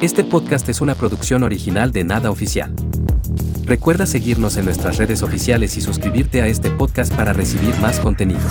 Este podcast es una producción original de Nada Oficial. Recuerda seguirnos en nuestras redes oficiales y suscribirte a este podcast para recibir más contenido.